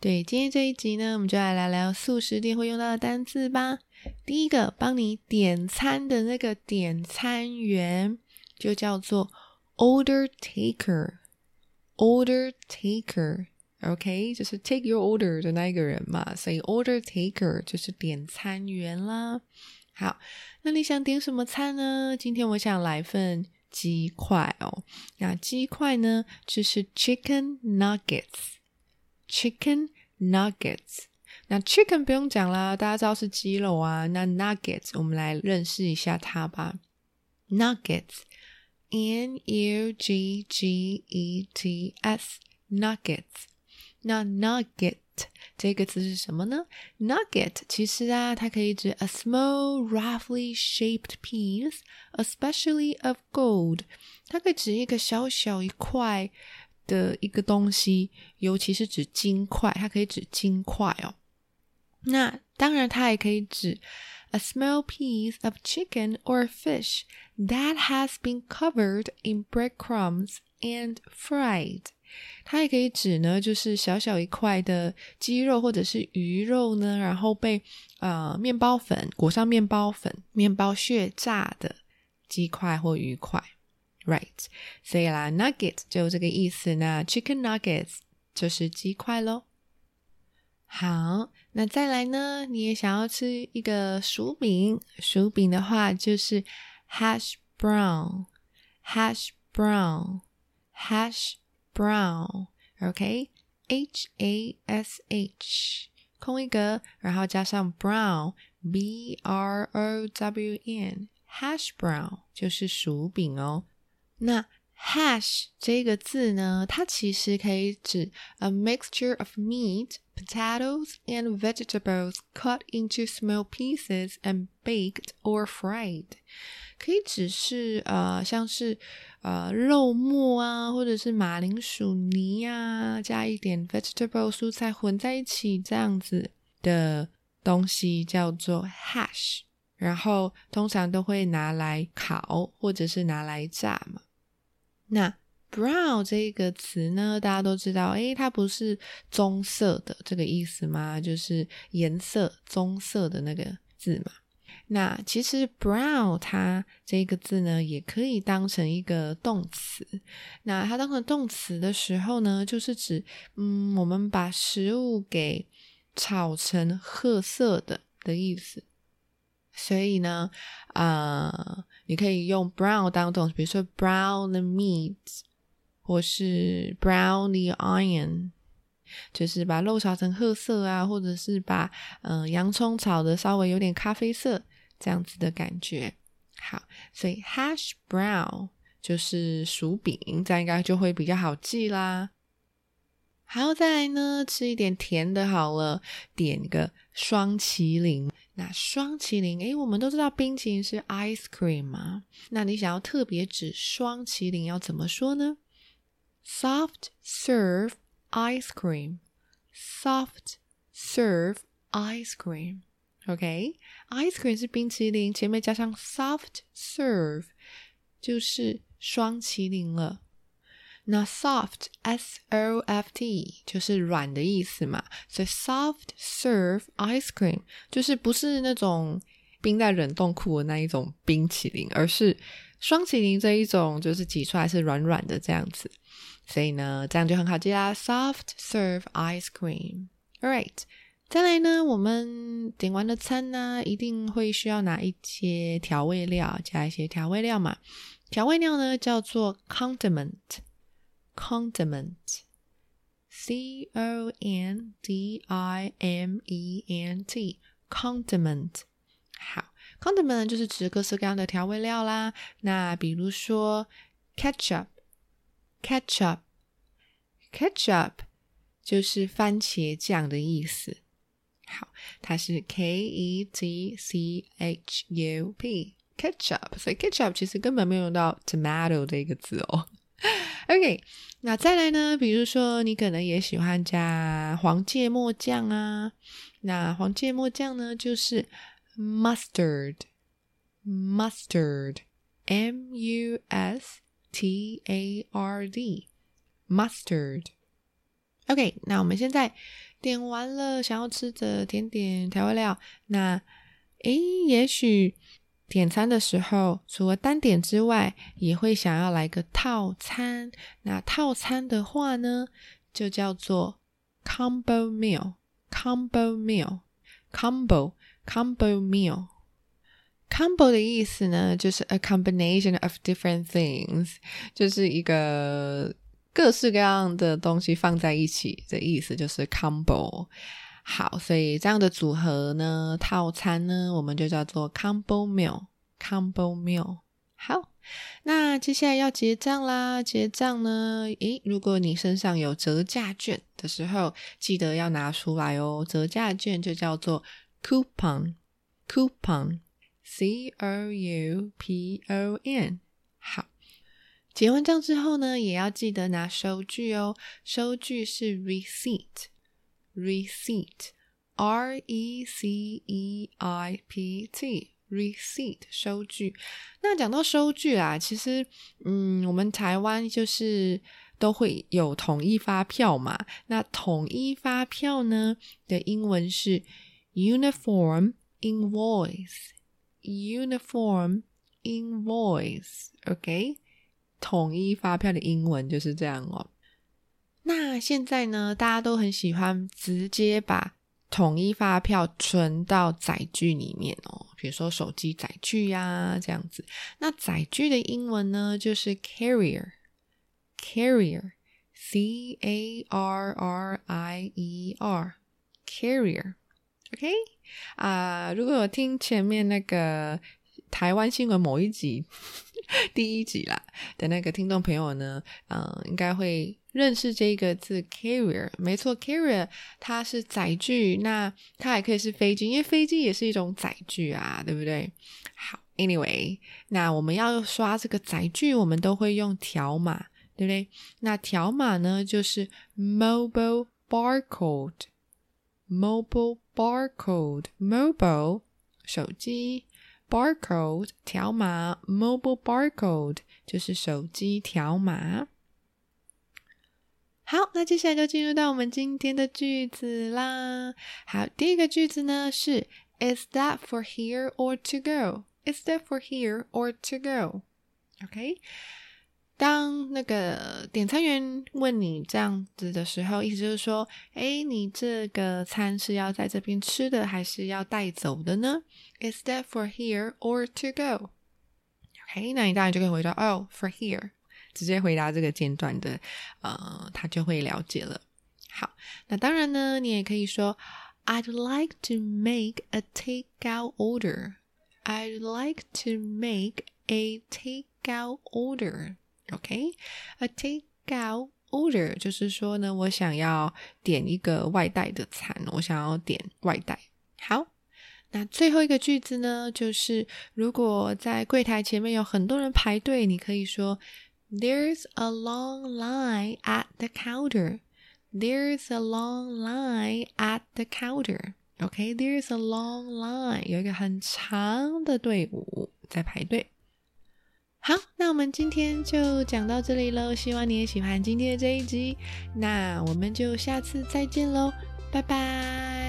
对，今天这一集呢，我们就来聊聊素食店会用到的单字吧。第一个，帮你点餐的那个点餐员就叫做 order taker，order taker，OK，就是 take your order 的那一个人嘛，所以 order taker 就是点餐员啦。好，那你想点什么餐呢？今天我想来份鸡块哦。那鸡块呢，就是 chicken nuggets。Chicken nuggets，那 chicken 不用讲啦，大家知道是鸡肉啊。那 nuggets，我们来认识一下它吧。Nuggets，n u g g e t s，nuggets。那 nugget 这个词是什么呢？Nugget 其实啊，它可以指 a small, roughly shaped piece，especially of gold。它可以指一个小小一块。的一个东西，尤其是指金块，它可以指金块哦。那当然，它也可以指 a small piece of chicken or fish that has been covered in breadcrumbs and fried。它也可以指呢，就是小小一块的鸡肉或者是鱼肉呢，然后被呃面包粉裹上面包粉、面包屑炸的鸡块或鱼块。Right，所以啦，nugget 就这个意思。那 chicken nuggets 就是鸡块喽。好，那再来呢？你也想要吃一个薯饼？薯饼的话就是 hash brown，hash brown，hash brown。OK，H A S H 空一格，然后加上 brown，B R O W N，hash brown 就是薯饼哦。那 hash 这个字呢，它其实可以指 a mixture of meat, potatoes, and vegetables cut into small pieces and baked or fried。可以指是呃，像是呃肉末啊，或者是马铃薯泥啊，加一点 vegetable 蔬菜混在一起这样子的东西叫做 hash。然后通常都会拿来烤或者是拿来炸嘛。 那 brown 这个词呢，大家都知道，诶，它不是棕色的这个意思吗？就是颜色棕色的那个字嘛。那其实 brown 它这个字呢，也可以当成一个动词。那它当成动词的时候呢，就是指，嗯，我们把食物给炒成褐色的的意思。所以呢，啊。你可以用 brown 当动，比如说 brown the meat，或是 brown the onion，就是把肉炒成褐色啊，或者是把嗯洋葱炒的稍微有点咖啡色这样子的感觉。好，所以 hash brown 就是薯饼，这样应该就会比较好记啦。好，再来呢，吃一点甜的，好了，点个双麒麟。那双麒麟，诶，我们都知道冰淇淋是 ice cream 嘛？那你想要特别指双麒麟要怎么说呢？Soft serve ice cream，soft serve ice cream，OK？ice cream 是冰淇淋，前面加上 soft serve 就是双麒麟了。那 soft s o f t 就是软的意思嘛，所以 soft serve ice cream 就是不是那种冰在冷冻库的那一种冰淇淋，而是双淇淋这一种，就是挤出来是软软的这样子。所以呢，这样就很好记啦，soft serve ice cream。All right，再来呢，我们点完了餐呢，一定会需要拿一些调味料，加一些调味料嘛。调味料呢叫做 condiment。condiment, c o n d i m e n t, condiment。好，condiment 就是指各式各样的调味料啦。那比如说 ketchup, ketchup, ketchup 就是番茄酱的意思。 好，它是 K E T C H U P ketchup，所以 ketchup 其实根本没有用到 tomato 这个字哦。 OK，那再来呢？比如说你可能也喜欢加黄芥末酱啊，那黄芥末酱呢就是 mustard，mustard，M U S T A R D，mustard。OK，那我们现在点完了想要吃的甜点调味料，那诶，也许点餐的时候除了单点之外，也会想要来个套餐。那套餐的话呢，就叫做 combo meal，combo meal，combo，combo meal。combo 的意思呢，就是 a combination of different things，就是一个。各式各样的东西放在一起的意思就是 combo。好，所以这样的组合呢，套餐呢，我们就叫做 combo meal。combo meal。好，那接下来要结账啦。结账呢，诶，如果你身上有折价券的时候，记得要拿出来哦。折价券就叫做 coupon。coupon，c o u p o n。好。结完账之后呢，也要记得拿收据哦。收据是 receipt Receipt, R-E-C-E-I-P-T, receipt 收据。那讲到收据啊，其实，嗯，我们台湾就是都会有统一发票嘛。那统一发票呢的英文是 uniform invoice，uniform invoice，OK。统一发票的英文就是这样哦。那现在呢，大家都很喜欢直接把统一发票存到载具里面哦，比如说手机载具呀这样子。那载具的英文呢，就是 carrier，carrier，c a r r i e r，carrier，OK 啊。如果有听前面那个台湾新闻某一集。第一集啦的那个听众朋友呢，嗯，应该会认识这个字 carrier。没错，carrier 它是载具，那它也可以是飞机，因为飞机也是一种载具啊，对不对？好，anyway，那我们要刷这个载具，我们都会用条码，对不对？那条码呢，就是 mobile barcode，mobile barcode，mobile 手机。Barcode 条码，mobile barcode 就是手机条码。好，那接下来就进入到我们今天的句子啦。好，第一个句子呢是 Is that for here or to go? Is that for here or to go? OK。当那个点餐员问你这样子的时候，意思就是说，哎，你这个餐是要在这边吃的，还是要带走的呢？Is that for here or to go？OK，那你当然就可以回答哦，for here，直接回答这个简短的，呃，他就会了解了。好，那当然呢，你也可以说，I'd like to make a takeout order. I'd like to make a takeout order. OK，a takeout order 就是说呢，我想要点一个外带的餐，我想要点外带。好，那最后一个句子呢，就是如果在柜台前面有很多人排队，你可以说 There's a long line at the counter. There's a long line at the counter. Okay, there's a long line，有一个很长的队伍在排队。好，那我们今天就讲到这里喽。希望你也喜欢今天的这一集，那我们就下次再见喽，拜拜。